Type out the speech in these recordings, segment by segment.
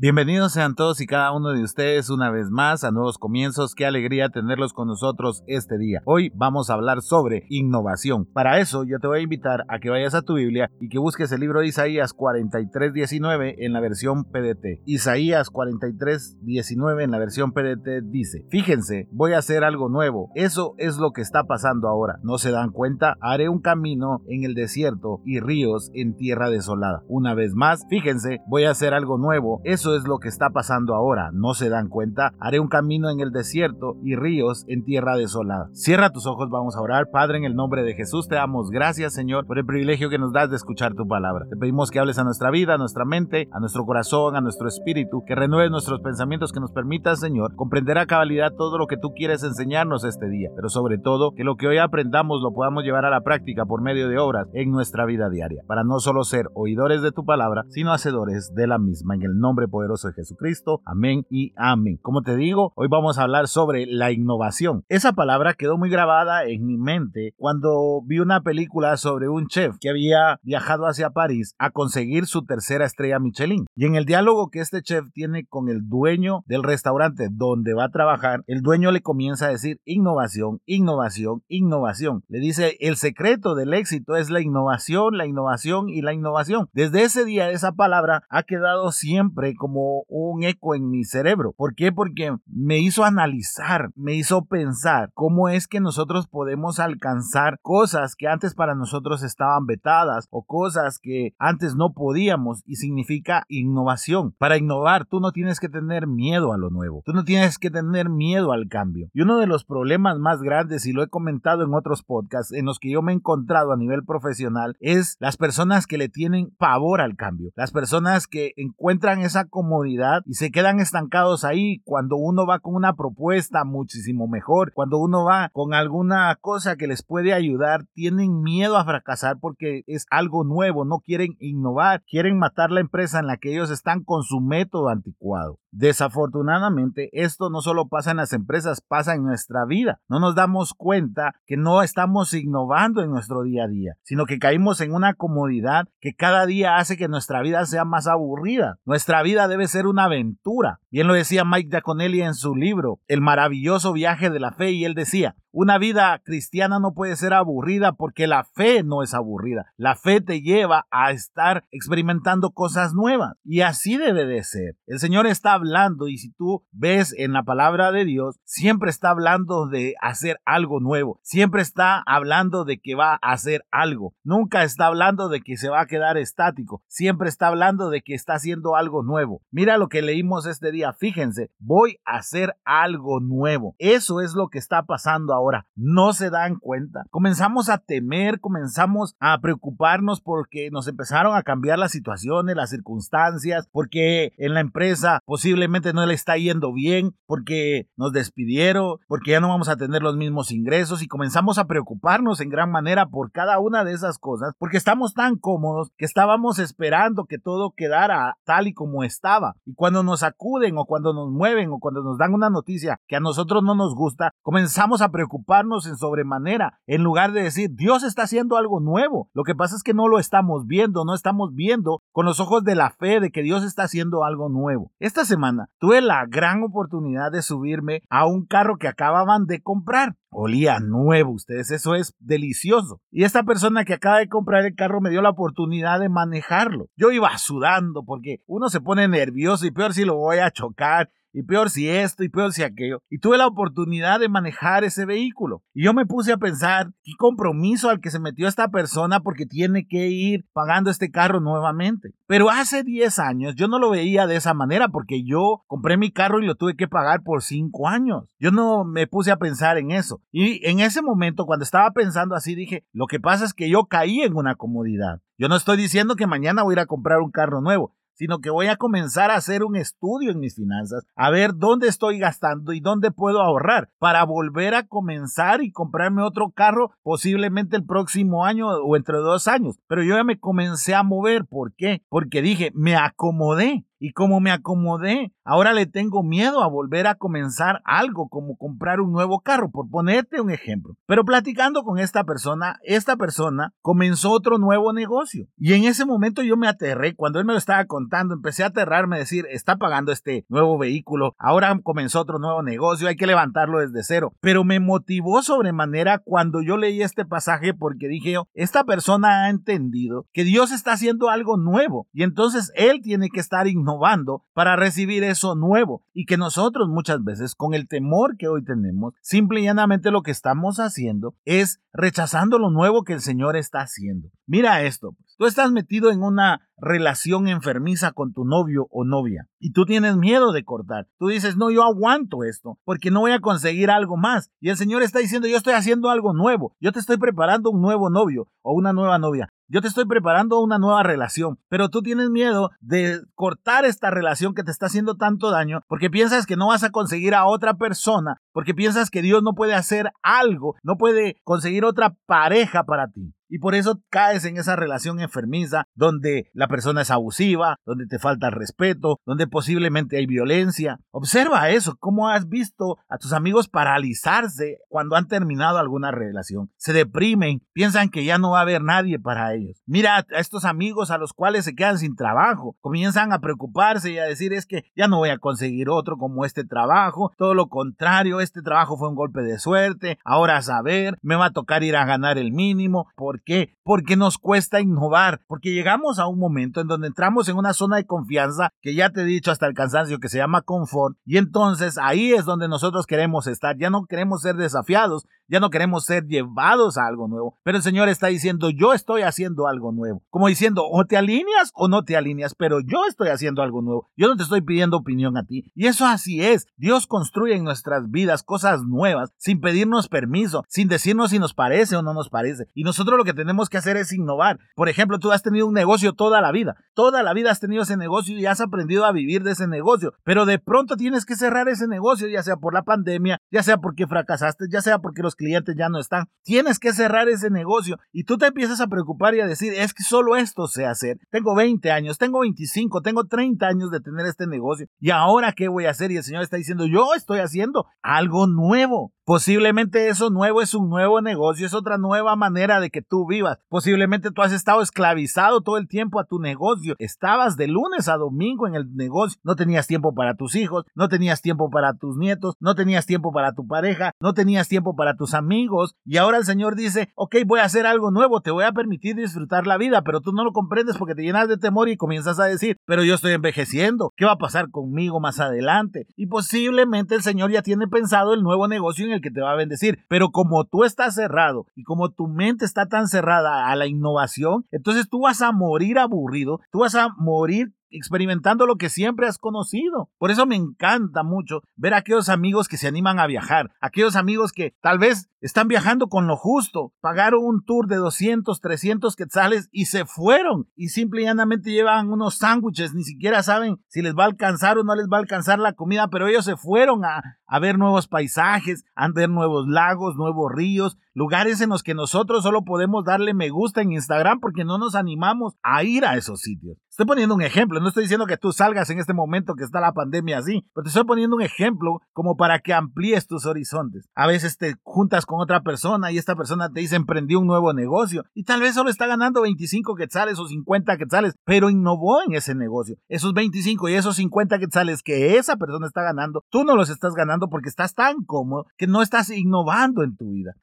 Bienvenidos sean todos y cada uno de ustedes una vez más a Nuevos Comienzos. Qué alegría tenerlos con nosotros este día. Hoy vamos a hablar sobre innovación. Para eso yo te voy a invitar a que vayas a tu Biblia y que busques el libro de Isaías 43:19 en la versión PDT. Isaías 43:19 en la versión PDT dice, fíjense, voy a hacer algo nuevo. Eso es lo que está pasando ahora. ¿No se dan cuenta? Haré un camino en el desierto y ríos en tierra desolada. Una vez más, fíjense, voy a hacer algo nuevo. Eso es lo que está pasando ahora. ¿No se dan cuenta? Haré un camino en el desierto y ríos en tierra desolada. Cierra tus ojos, vamos a orar. Padre, en el nombre de Jesús te damos gracias, Señor, por el privilegio que nos das de escuchar tu palabra. Te pedimos que hables a nuestra vida, a nuestra mente, a nuestro corazón, a nuestro espíritu, que renueves nuestros pensamientos, que nos permitas, Señor, comprender a cabalidad todo lo que tú quieres enseñarnos este día. Pero sobre todo, que lo que hoy aprendamos lo podamos llevar a la práctica por medio de obras en nuestra vida diaria, para no solo ser oidores de tu palabra, sino hacedores de la misma. En el nombre poderoso de Jesucristo. Amén y amén. Como te digo, hoy vamos a hablar sobre la innovación. Esa palabra quedó muy grabada en mi mente cuando vi una película sobre un chef que había viajado hacia París a conseguir su tercera estrella Michelin. Y en el diálogo que este chef tiene con el dueño del restaurante donde va a trabajar, el dueño le comienza a decir innovación, innovación, innovación. Le dice, el secreto del éxito es la innovación, la innovación y la innovación. Desde ese día esa palabra ha quedado siempre como un eco en mi cerebro. ¿Por qué? Porque me hizo analizar, me hizo pensar cómo es que nosotros podemos alcanzar cosas que antes para nosotros estaban vetadas o cosas que antes no podíamos y significa innovación. Para innovar tú no tienes que tener miedo a lo nuevo, tú no tienes que tener miedo al cambio. Y uno de los problemas más grandes, y lo he comentado en otros podcasts en los que yo me he encontrado a nivel profesional, es las personas que le tienen pavor al cambio, las personas que encuentran esa comodidad y se quedan estancados ahí cuando uno va con una propuesta muchísimo mejor, cuando uno va con alguna cosa que les puede ayudar, tienen miedo a fracasar porque es algo nuevo, no quieren innovar, quieren matar la empresa en la que ellos están con su método anticuado. Desafortunadamente, esto no solo pasa en las empresas, pasa en nuestra vida. No nos damos cuenta que no estamos innovando en nuestro día a día, sino que caímos en una comodidad que cada día hace que nuestra vida sea más aburrida. Nuestra vida debe ser una aventura. Bien lo decía Mike Giaconelli en su libro, El maravilloso viaje de la fe, y él decía, una vida cristiana no puede ser aburrida porque la fe no es aburrida. La fe te lleva a estar experimentando cosas nuevas y así debe de ser. El Señor está hablando y si tú ves en la palabra de Dios, siempre está hablando de hacer algo nuevo. Siempre está hablando de que va a hacer algo. Nunca está hablando de que se va a quedar estático. Siempre está hablando de que está haciendo algo nuevo. Mira lo que leímos este día. Fíjense, voy a hacer algo nuevo. Eso es lo que está pasando ahora. No se dan cuenta. Comenzamos a temer, comenzamos a preocuparnos porque nos empezaron a cambiar las situaciones, las circunstancias, porque en la empresa posiblemente no le está yendo bien, porque nos despidieron, porque ya no vamos a tener los mismos ingresos y comenzamos a preocuparnos en gran manera por cada una de esas cosas, porque estamos tan cómodos que estábamos esperando que todo quedara tal y como estaba. Y cuando nos acuden o cuando nos mueven o cuando nos dan una noticia que a nosotros no nos gusta, comenzamos a preocuparnos preocuparnos en sobremanera, en lugar de decir, Dios está haciendo algo nuevo. Lo que pasa es que no lo estamos viendo, no estamos viendo con los ojos de la fe de que Dios está haciendo algo nuevo. Esta semana tuve la gran oportunidad de subirme a un carro que acababan de comprar. Olía nuevo, ustedes, eso es delicioso. Y esta persona que acaba de comprar el carro me dio la oportunidad de manejarlo. Yo iba sudando porque uno se pone nervioso y peor si lo voy a chocar y peor si esto, y peor si aquello. Y tuve la oportunidad de manejar ese vehículo. Y yo me puse a pensar, qué compromiso al que se metió esta persona porque tiene que ir pagando este carro nuevamente. Pero hace 10 años yo no lo veía de esa manera porque yo compré mi carro y lo tuve que pagar por 5 años. Yo no me puse a pensar en eso. Y en ese momento, cuando estaba pensando así, dije, lo que pasa es que yo caí en una comodidad. Yo no estoy diciendo que mañana voy a ir a comprar un carro nuevo sino que voy a comenzar a hacer un estudio en mis finanzas, a ver dónde estoy gastando y dónde puedo ahorrar para volver a comenzar y comprarme otro carro posiblemente el próximo año o entre dos años. Pero yo ya me comencé a mover. ¿Por qué? Porque dije, me acomodé. Y como me acomodé, ahora le tengo miedo a volver a comenzar algo como comprar un nuevo carro, por ponerte un ejemplo. Pero platicando con esta persona, esta persona comenzó otro nuevo negocio. Y en ese momento yo me aterré, cuando él me lo estaba contando, empecé a aterrarme, decir, está pagando este nuevo vehículo, ahora comenzó otro nuevo negocio, hay que levantarlo desde cero. Pero me motivó sobremanera cuando yo leí este pasaje porque dije yo, esta persona ha entendido que Dios está haciendo algo nuevo y entonces él tiene que estar innovando para recibir eso nuevo y que nosotros muchas veces con el temor que hoy tenemos, simple y llanamente lo que estamos haciendo es rechazando lo nuevo que el Señor está haciendo. Mira esto, pues. tú estás metido en una relación enfermiza con tu novio o novia y tú tienes miedo de cortar. Tú dices, no, yo aguanto esto porque no voy a conseguir algo más. Y el Señor está diciendo, yo estoy haciendo algo nuevo. Yo te estoy preparando un nuevo novio o una nueva novia. Yo te estoy preparando una nueva relación, pero tú tienes miedo de cortar esta relación que te está haciendo tanto daño porque piensas que no vas a conseguir a otra persona, porque piensas que Dios no puede hacer algo, no puede conseguir otra pareja para ti. Y por eso caes en esa relación enfermiza donde la persona es abusiva, donde te falta respeto, donde posiblemente hay violencia. Observa eso, cómo has visto a tus amigos paralizarse cuando han terminado alguna relación. Se deprimen, piensan que ya no va a haber nadie para ellos. Mira a estos amigos a los cuales se quedan sin trabajo, comienzan a preocuparse y a decir es que ya no voy a conseguir otro como este trabajo, todo lo contrario, este trabajo fue un golpe de suerte, ahora a saber, me va a tocar ir a ganar el mínimo. Por ¿Por qué? Porque nos cuesta innovar, porque llegamos a un momento en donde entramos en una zona de confianza que ya te he dicho hasta el cansancio que se llama confort y entonces ahí es donde nosotros queremos estar, ya no queremos ser desafiados, ya no queremos ser llevados a algo nuevo, pero el Señor está diciendo, yo estoy haciendo algo nuevo, como diciendo, o te alineas o no te alineas, pero yo estoy haciendo algo nuevo, yo no te estoy pidiendo opinión a ti, y eso así es, Dios construye en nuestras vidas cosas nuevas, sin pedirnos permiso, sin decirnos si nos parece o no nos parece, y nosotros lo que tenemos que hacer es innovar. Por ejemplo, tú has tenido un negocio toda la vida, toda la vida has tenido ese negocio y has aprendido a vivir de ese negocio, pero de pronto tienes que cerrar ese negocio, ya sea por la pandemia, ya sea porque fracasaste, ya sea porque los clientes ya no están. Tienes que cerrar ese negocio y tú te empiezas a preocupar y a decir, es que solo esto sé hacer. Tengo 20 años, tengo 25, tengo 30 años de tener este negocio y ahora qué voy a hacer? Y el Señor está diciendo, yo estoy haciendo algo nuevo. Posiblemente eso nuevo es un nuevo negocio, es otra nueva manera de que tú vivas. Posiblemente tú has estado esclavizado todo el tiempo a tu negocio. Estabas de lunes a domingo en el negocio. No tenías tiempo para tus hijos, no tenías tiempo para tus nietos, no tenías tiempo para tu pareja, no tenías tiempo para tus amigos. Y ahora el Señor dice, ok, voy a hacer algo nuevo, te voy a permitir disfrutar la vida, pero tú no lo comprendes porque te llenas de temor y comienzas a decir, pero yo estoy envejeciendo, ¿qué va a pasar conmigo más adelante? Y posiblemente el Señor ya tiene pensado el nuevo negocio en el que te va a bendecir. Pero como tú estás cerrado y como tu mente está tan cerrada a la innovación, entonces tú vas a morir aburrido, tú vas a morir experimentando lo que siempre has conocido. Por eso me encanta mucho ver a aquellos amigos que se animan a viajar, aquellos amigos que tal vez están viajando con lo justo, pagaron un tour de 200, 300 quetzales y se fueron y simple y llanamente llevan unos sándwiches, ni siquiera saben si les va a alcanzar o no les va a alcanzar la comida, pero ellos se fueron a, a ver nuevos paisajes, a ver nuevos lagos, nuevos ríos, lugares en los que nosotros solo podemos darle me gusta en Instagram porque no nos animamos a ir a esos sitios. Estoy poniendo un ejemplo, no estoy diciendo que tú salgas en este momento que está la pandemia así, pero te estoy poniendo un ejemplo como para que amplíes tus horizontes. A veces te juntas con otra persona y esta persona te dice emprendió un nuevo negocio y tal vez solo está ganando 25 quetzales o 50 quetzales, pero innovó en ese negocio. Esos 25 y esos 50 quetzales que esa persona está ganando, tú no los estás ganando porque estás tan cómodo que no estás innovando en tu vida.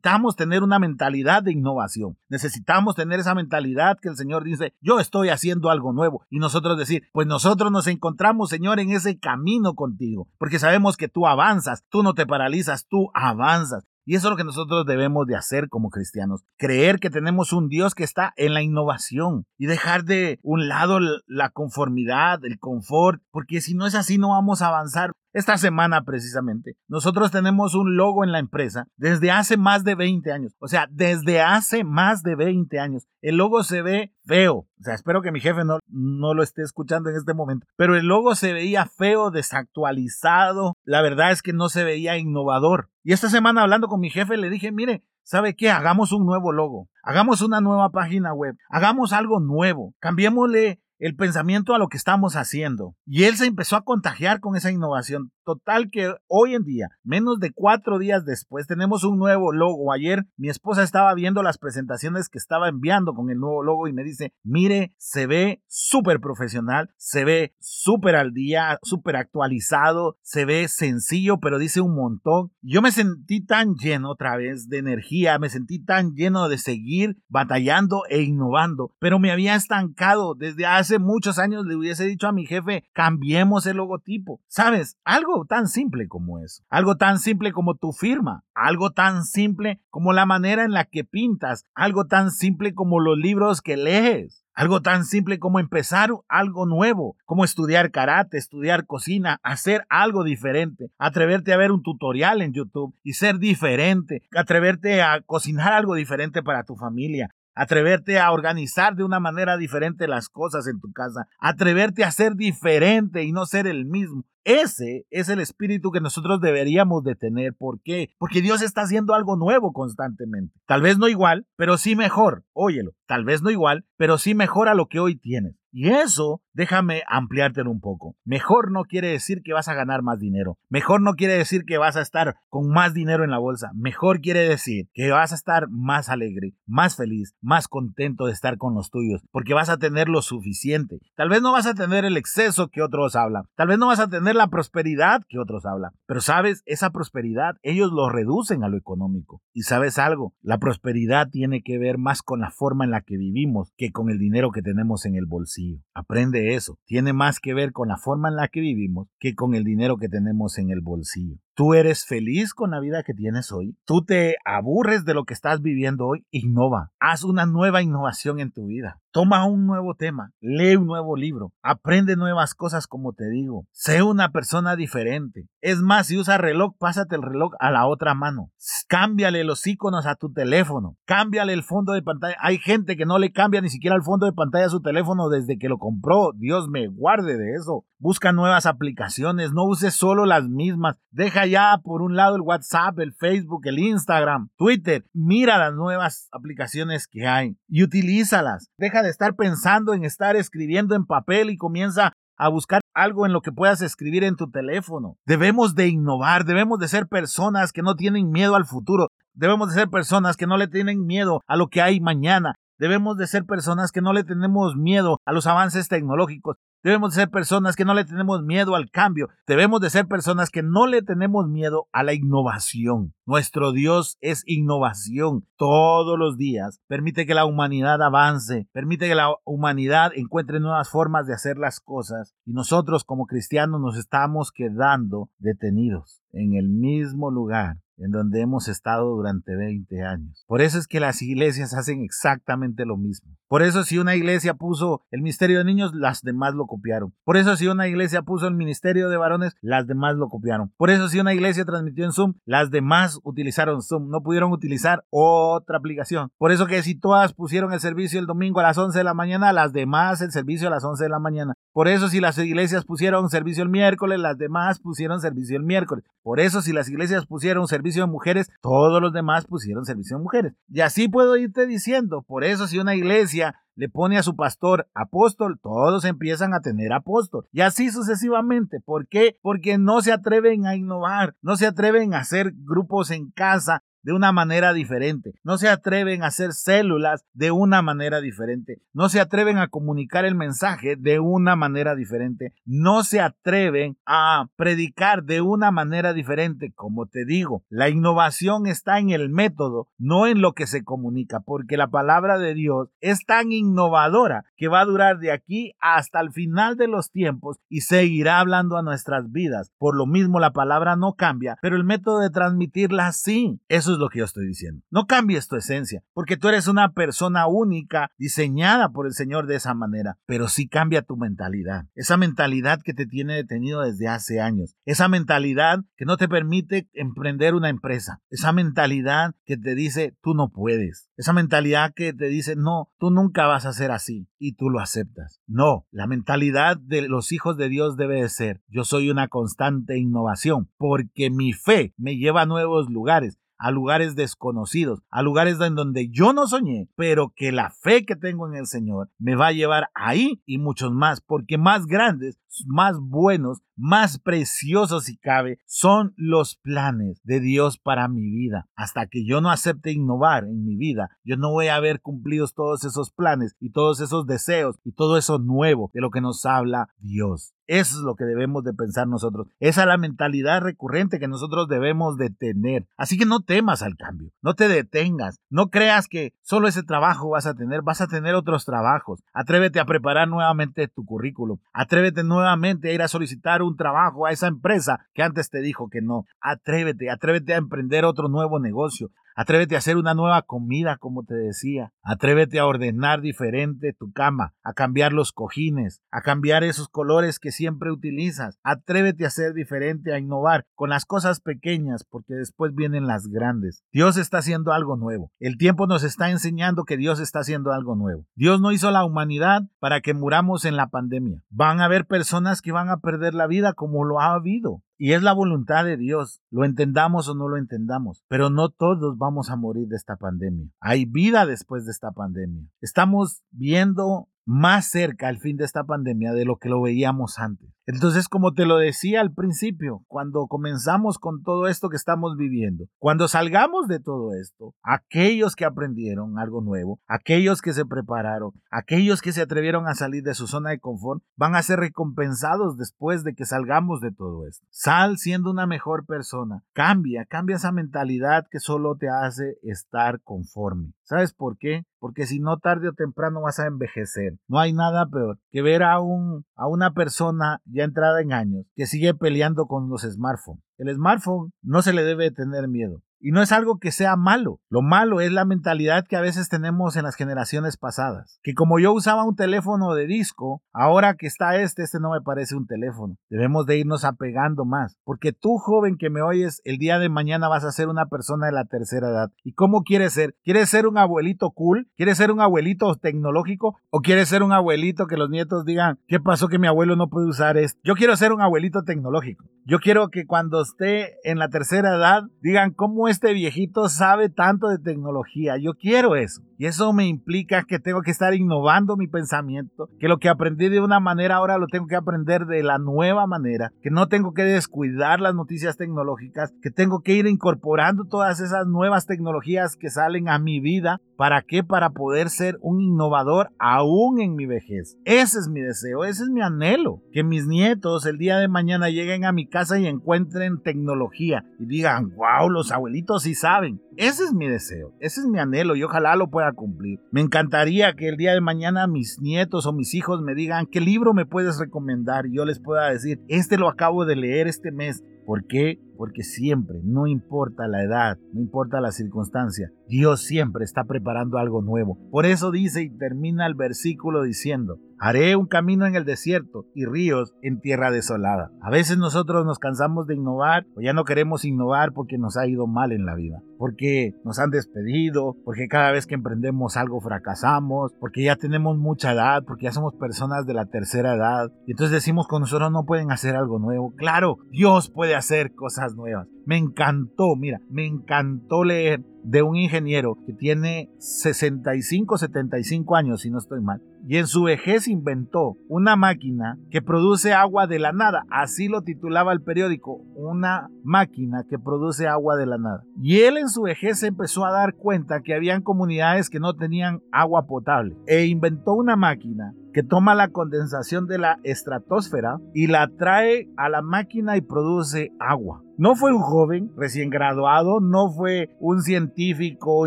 Necesitamos tener una mentalidad de innovación. Necesitamos tener esa mentalidad que el Señor dice, yo estoy haciendo algo nuevo. Y nosotros decir, pues nosotros nos encontramos, Señor, en ese camino contigo, porque sabemos que tú avanzas, tú no te paralizas, tú avanzas. Y eso es lo que nosotros debemos de hacer como cristianos, creer que tenemos un Dios que está en la innovación y dejar de un lado la conformidad, el confort, porque si no es así no vamos a avanzar. Esta semana precisamente, nosotros tenemos un logo en la empresa desde hace más de 20 años. O sea, desde hace más de 20 años. El logo se ve feo. O sea, espero que mi jefe no, no lo esté escuchando en este momento. Pero el logo se veía feo, desactualizado. La verdad es que no se veía innovador. Y esta semana hablando con mi jefe le dije, mire, ¿sabe qué? Hagamos un nuevo logo. Hagamos una nueva página web. Hagamos algo nuevo. Cambiémosle el pensamiento a lo que estamos haciendo. Y él se empezó a contagiar con esa innovación. Total que hoy en día, menos de cuatro días después, tenemos un nuevo logo. Ayer mi esposa estaba viendo las presentaciones que estaba enviando con el nuevo logo y me dice, mire, se ve súper profesional, se ve súper al día, súper actualizado, se ve sencillo, pero dice un montón. Yo me sentí tan lleno otra vez de energía, me sentí tan lleno de seguir batallando e innovando, pero me había estancado. Desde hace muchos años le hubiese dicho a mi jefe, cambiemos el logotipo. ¿Sabes? Algo tan simple como eso, algo tan simple como tu firma, algo tan simple como la manera en la que pintas, algo tan simple como los libros que lees. Algo tan simple como empezar algo nuevo, como estudiar karate, estudiar cocina, hacer algo diferente, atreverte a ver un tutorial en YouTube y ser diferente, atreverte a cocinar algo diferente para tu familia, atreverte a organizar de una manera diferente las cosas en tu casa, atreverte a ser diferente y no ser el mismo. Ese es el espíritu que nosotros deberíamos de tener. ¿Por qué? Porque Dios está haciendo algo nuevo constantemente. Tal vez no igual, pero sí mejor. Óyelo. Tal vez no igual, pero sí mejor a lo que hoy tienes. Y eso, déjame ampliártelo un poco. Mejor no quiere decir que vas a ganar más dinero. Mejor no quiere decir que vas a estar con más dinero en la bolsa. Mejor quiere decir que vas a estar más alegre, más feliz, más contento de estar con los tuyos, porque vas a tener lo suficiente. Tal vez no vas a tener el exceso que otros hablan. Tal vez no vas a tener la prosperidad que otros hablan. Pero sabes, esa prosperidad ellos lo reducen a lo económico. Y sabes algo, la prosperidad tiene que ver más con la forma en la que vivimos que con el dinero que tenemos en el bolsillo. Aprende eso. Tiene más que ver con la forma en la que vivimos que con el dinero que tenemos en el bolsillo. ¿Tú eres feliz con la vida que tienes hoy? ¿Tú te aburres de lo que estás viviendo hoy? Innova. Haz una nueva innovación en tu vida. Toma un nuevo tema, lee un nuevo libro, aprende nuevas cosas como te digo. Sé una persona diferente. Es más, si usa reloj, pásate el reloj a la otra mano. Cámbiale los iconos a tu teléfono. Cámbiale el fondo de pantalla. Hay gente que no le cambia ni siquiera el fondo de pantalla a su teléfono desde que lo compró. Dios me guarde de eso. Busca nuevas aplicaciones, no uses solo las mismas. Deja ya por un lado el WhatsApp, el Facebook, el Instagram, Twitter. Mira las nuevas aplicaciones que hay y utilízalas. Deja de estar pensando en estar escribiendo en papel y comienza a buscar algo en lo que puedas escribir en tu teléfono. Debemos de innovar, debemos de ser personas que no tienen miedo al futuro. Debemos de ser personas que no le tienen miedo a lo que hay mañana. Debemos de ser personas que no le tenemos miedo a los avances tecnológicos. Debemos de ser personas que no le tenemos miedo al cambio. Debemos de ser personas que no le tenemos miedo a la innovación. Nuestro Dios es innovación todos los días. Permite que la humanidad avance. Permite que la humanidad encuentre nuevas formas de hacer las cosas. Y nosotros como cristianos nos estamos quedando detenidos en el mismo lugar en donde hemos estado durante 20 años. Por eso es que las iglesias hacen exactamente lo mismo. Por eso si una iglesia puso el ministerio de niños, las demás lo copiaron. Por eso si una iglesia puso el ministerio de varones, las demás lo copiaron. Por eso si una iglesia transmitió en Zoom, las demás utilizaron Zoom. No pudieron utilizar otra aplicación. Por eso que si todas pusieron el servicio el domingo a las 11 de la mañana, las demás el servicio a las 11 de la mañana. Por eso si las iglesias pusieron servicio el miércoles, las demás pusieron servicio el miércoles. Por eso si las iglesias pusieron servicio de mujeres, todos los demás pusieron servicio de mujeres. Y así puedo irte diciendo. Por eso si una iglesia le pone a su pastor apóstol, todos empiezan a tener apóstol. Y así sucesivamente. ¿Por qué? Porque no se atreven a innovar, no se atreven a hacer grupos en casa, de una manera diferente. No se atreven a hacer células de una manera diferente. No se atreven a comunicar el mensaje de una manera diferente. No se atreven a predicar de una manera diferente. Como te digo, la innovación está en el método, no en lo que se comunica, porque la palabra de Dios es tan innovadora que va a durar de aquí hasta el final de los tiempos y seguirá hablando a nuestras vidas. Por lo mismo la palabra no cambia, pero el método de transmitirla sí. Eso es lo que yo estoy diciendo. No cambies tu esencia, porque tú eres una persona única, diseñada por el Señor de esa manera, pero sí cambia tu mentalidad. Esa mentalidad que te tiene detenido desde hace años. Esa mentalidad que no te permite emprender una empresa. Esa mentalidad que te dice, tú no puedes. Esa mentalidad que te dice, no, tú nunca vas a ser así. Y tú lo aceptas. No, la mentalidad de los hijos de Dios debe de ser, yo soy una constante innovación, porque mi fe me lleva a nuevos lugares a lugares desconocidos, a lugares en donde yo no soñé, pero que la fe que tengo en el Señor me va a llevar ahí y muchos más, porque más grandes, más buenos, más preciosos si cabe, son los planes de Dios para mi vida. Hasta que yo no acepte innovar en mi vida, yo no voy a haber cumplido todos esos planes y todos esos deseos y todo eso nuevo de lo que nos habla Dios. Eso es lo que debemos de pensar nosotros. Esa es la mentalidad recurrente que nosotros debemos de tener. Así que no temas al cambio, no te detengas, no creas que solo ese trabajo vas a tener, vas a tener otros trabajos. Atrévete a preparar nuevamente tu currículum, atrévete nuevamente a ir a solicitar un trabajo a esa empresa que antes te dijo que no. Atrévete, atrévete a emprender otro nuevo negocio. Atrévete a hacer una nueva comida, como te decía. Atrévete a ordenar diferente tu cama, a cambiar los cojines, a cambiar esos colores que siempre utilizas. Atrévete a ser diferente, a innovar con las cosas pequeñas, porque después vienen las grandes. Dios está haciendo algo nuevo. El tiempo nos está enseñando que Dios está haciendo algo nuevo. Dios no hizo la humanidad para que muramos en la pandemia. Van a haber personas que van a perder la vida como lo ha habido. Y es la voluntad de Dios, lo entendamos o no lo entendamos, pero no todos vamos a morir de esta pandemia. Hay vida después de esta pandemia. Estamos viendo más cerca al fin de esta pandemia de lo que lo veíamos antes. Entonces, como te lo decía al principio, cuando comenzamos con todo esto que estamos viviendo, cuando salgamos de todo esto, aquellos que aprendieron algo nuevo, aquellos que se prepararon, aquellos que se atrevieron a salir de su zona de confort, van a ser recompensados después de que salgamos de todo esto. Sal siendo una mejor persona. Cambia, cambia esa mentalidad que solo te hace estar conforme. ¿Sabes por qué? Porque si no tarde o temprano vas a envejecer. No hay nada peor que ver a, un, a una persona ya entrada en años que sigue peleando con los smartphones. El smartphone no se le debe tener miedo. Y no es algo que sea malo. Lo malo es la mentalidad que a veces tenemos en las generaciones pasadas. Que como yo usaba un teléfono de disco, ahora que está este, este no me parece un teléfono. Debemos de irnos apegando más. Porque tú, joven que me oyes, el día de mañana vas a ser una persona de la tercera edad. ¿Y cómo quieres ser? ¿Quieres ser un abuelito cool? ¿Quieres ser un abuelito tecnológico? ¿O quieres ser un abuelito que los nietos digan, ¿qué pasó que mi abuelo no puede usar esto? Yo quiero ser un abuelito tecnológico. Yo quiero que cuando esté en la tercera edad digan, ¿cómo este viejito sabe tanto de tecnología. Yo quiero eso. Y eso me implica que tengo que estar innovando mi pensamiento, que lo que aprendí de una manera ahora lo tengo que aprender de la nueva manera, que no tengo que descuidar las noticias tecnológicas, que tengo que ir incorporando todas esas nuevas tecnologías que salen a mi vida. ¿Para qué? Para poder ser un innovador aún en mi vejez. Ese es mi deseo, ese es mi anhelo. Que mis nietos el día de mañana lleguen a mi casa y encuentren tecnología y digan, wow, los abuelitos sí saben. Ese es mi deseo, ese es mi anhelo y ojalá lo pueda cumplir. Me encantaría que el día de mañana mis nietos o mis hijos me digan qué libro me puedes recomendar y yo les pueda decir, este lo acabo de leer este mes. ¿Por qué? Porque siempre, no importa la edad, no importa la circunstancia, Dios siempre está preparando algo nuevo. Por eso dice y termina el versículo diciendo, Haré un camino en el desierto y ríos en tierra desolada. A veces nosotros nos cansamos de innovar o ya no queremos innovar porque nos ha ido mal en la vida, porque nos han despedido, porque cada vez que emprendemos algo fracasamos, porque ya tenemos mucha edad, porque ya somos personas de la tercera edad. Y entonces decimos que nosotros no pueden hacer algo nuevo. Claro, Dios puede hacer cosas nuevas. Me encantó, mira, me encantó leer de un ingeniero que tiene 65, 75 años, si no estoy mal, y en su vejez inventó una máquina que produce agua de la nada. Así lo titulaba el periódico, una máquina que produce agua de la nada. Y él en su vejez empezó a dar cuenta que habían comunidades que no tenían agua potable e inventó una máquina que toma la condensación de la estratosfera y la trae a la máquina y produce agua. No fue un joven recién graduado, no fue un científico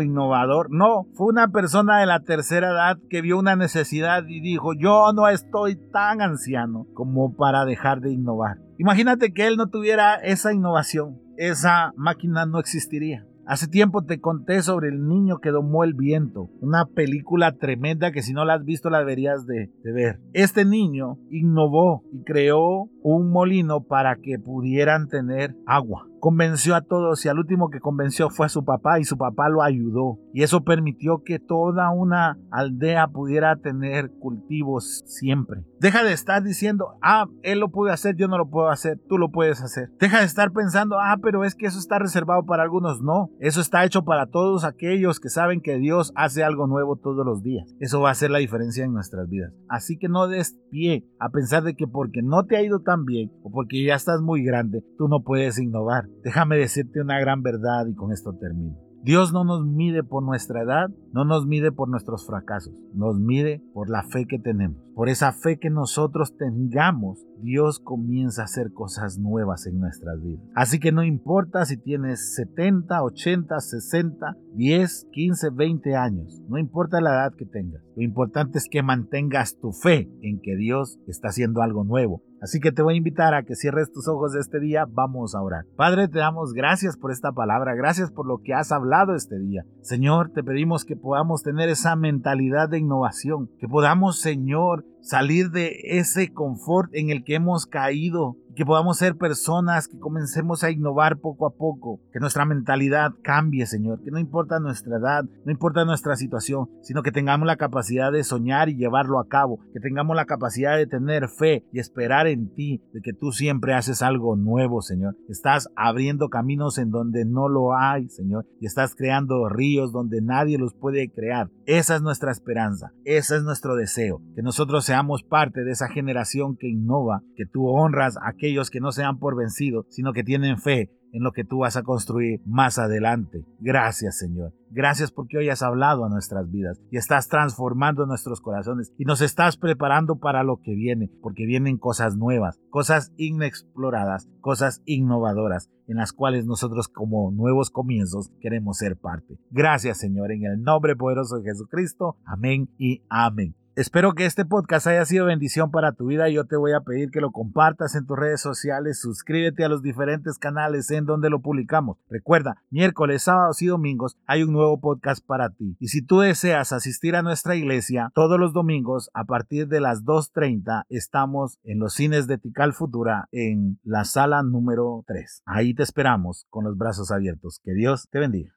innovador, no, fue una persona de la tercera edad que vio una necesidad y dijo, yo no estoy tan anciano como para dejar de innovar. Imagínate que él no tuviera esa innovación, esa máquina no existiría. Hace tiempo te conté sobre el niño que domó el viento, una película tremenda que si no la has visto la deberías de, ver. Este niño innovó y creó un molino para que pudieran tener agua. Convenció a todos y al último que convenció fue a su papá y su papá lo ayudó. Y eso permitió que toda una aldea pudiera tener cultivos siempre. Deja de estar diciendo, ah, él lo puede hacer, yo no lo puedo hacer, tú lo puedes hacer. Deja de estar pensando, ah, pero es que eso está reservado para algunos. No, eso está hecho para todos aquellos que saben que Dios hace algo nuevo todos los días. Eso va a hacer la diferencia en nuestras vidas. Así que no des pie a pensar de que porque no te ha ido tan bien o porque ya estás muy grande, tú no puedes innovar. Déjame decirte una gran verdad y con esto termino. Dios no nos mide por nuestra edad, no nos mide por nuestros fracasos, nos mide por la fe que tenemos. Por esa fe que nosotros tengamos, Dios comienza a hacer cosas nuevas en nuestras vidas. Así que no importa si tienes 70, 80, 60, 10, 15, 20 años, no importa la edad que tengas. Lo importante es que mantengas tu fe en que Dios está haciendo algo nuevo. Así que te voy a invitar a que cierres tus ojos este día. Vamos a orar. Padre, te damos gracias por esta palabra. Gracias por lo que has hablado este día. Señor, te pedimos que podamos tener esa mentalidad de innovación. Que podamos, Señor, salir de ese confort en el que hemos caído que podamos ser personas que comencemos a innovar poco a poco, que nuestra mentalidad cambie, Señor, que no importa nuestra edad, no importa nuestra situación, sino que tengamos la capacidad de soñar y llevarlo a cabo, que tengamos la capacidad de tener fe y esperar en ti, de que tú siempre haces algo nuevo, Señor. Estás abriendo caminos en donde no lo hay, Señor, y estás creando ríos donde nadie los puede crear. Esa es nuestra esperanza, ese es nuestro deseo, que nosotros seamos parte de esa generación que innova, que tú honras a aquellos que no se dan por vencidos, sino que tienen fe en lo que tú vas a construir más adelante. Gracias Señor. Gracias porque hoy has hablado a nuestras vidas y estás transformando nuestros corazones y nos estás preparando para lo que viene, porque vienen cosas nuevas, cosas inexploradas, cosas innovadoras en las cuales nosotros como nuevos comienzos queremos ser parte. Gracias Señor, en el nombre poderoso de Jesucristo. Amén y amén. Espero que este podcast haya sido bendición para tu vida. Yo te voy a pedir que lo compartas en tus redes sociales, suscríbete a los diferentes canales en donde lo publicamos. Recuerda, miércoles, sábados y domingos hay un nuevo podcast para ti. Y si tú deseas asistir a nuestra iglesia, todos los domingos a partir de las 2.30 estamos en los cines de Tical Futura en la sala número 3. Ahí te esperamos con los brazos abiertos. Que Dios te bendiga.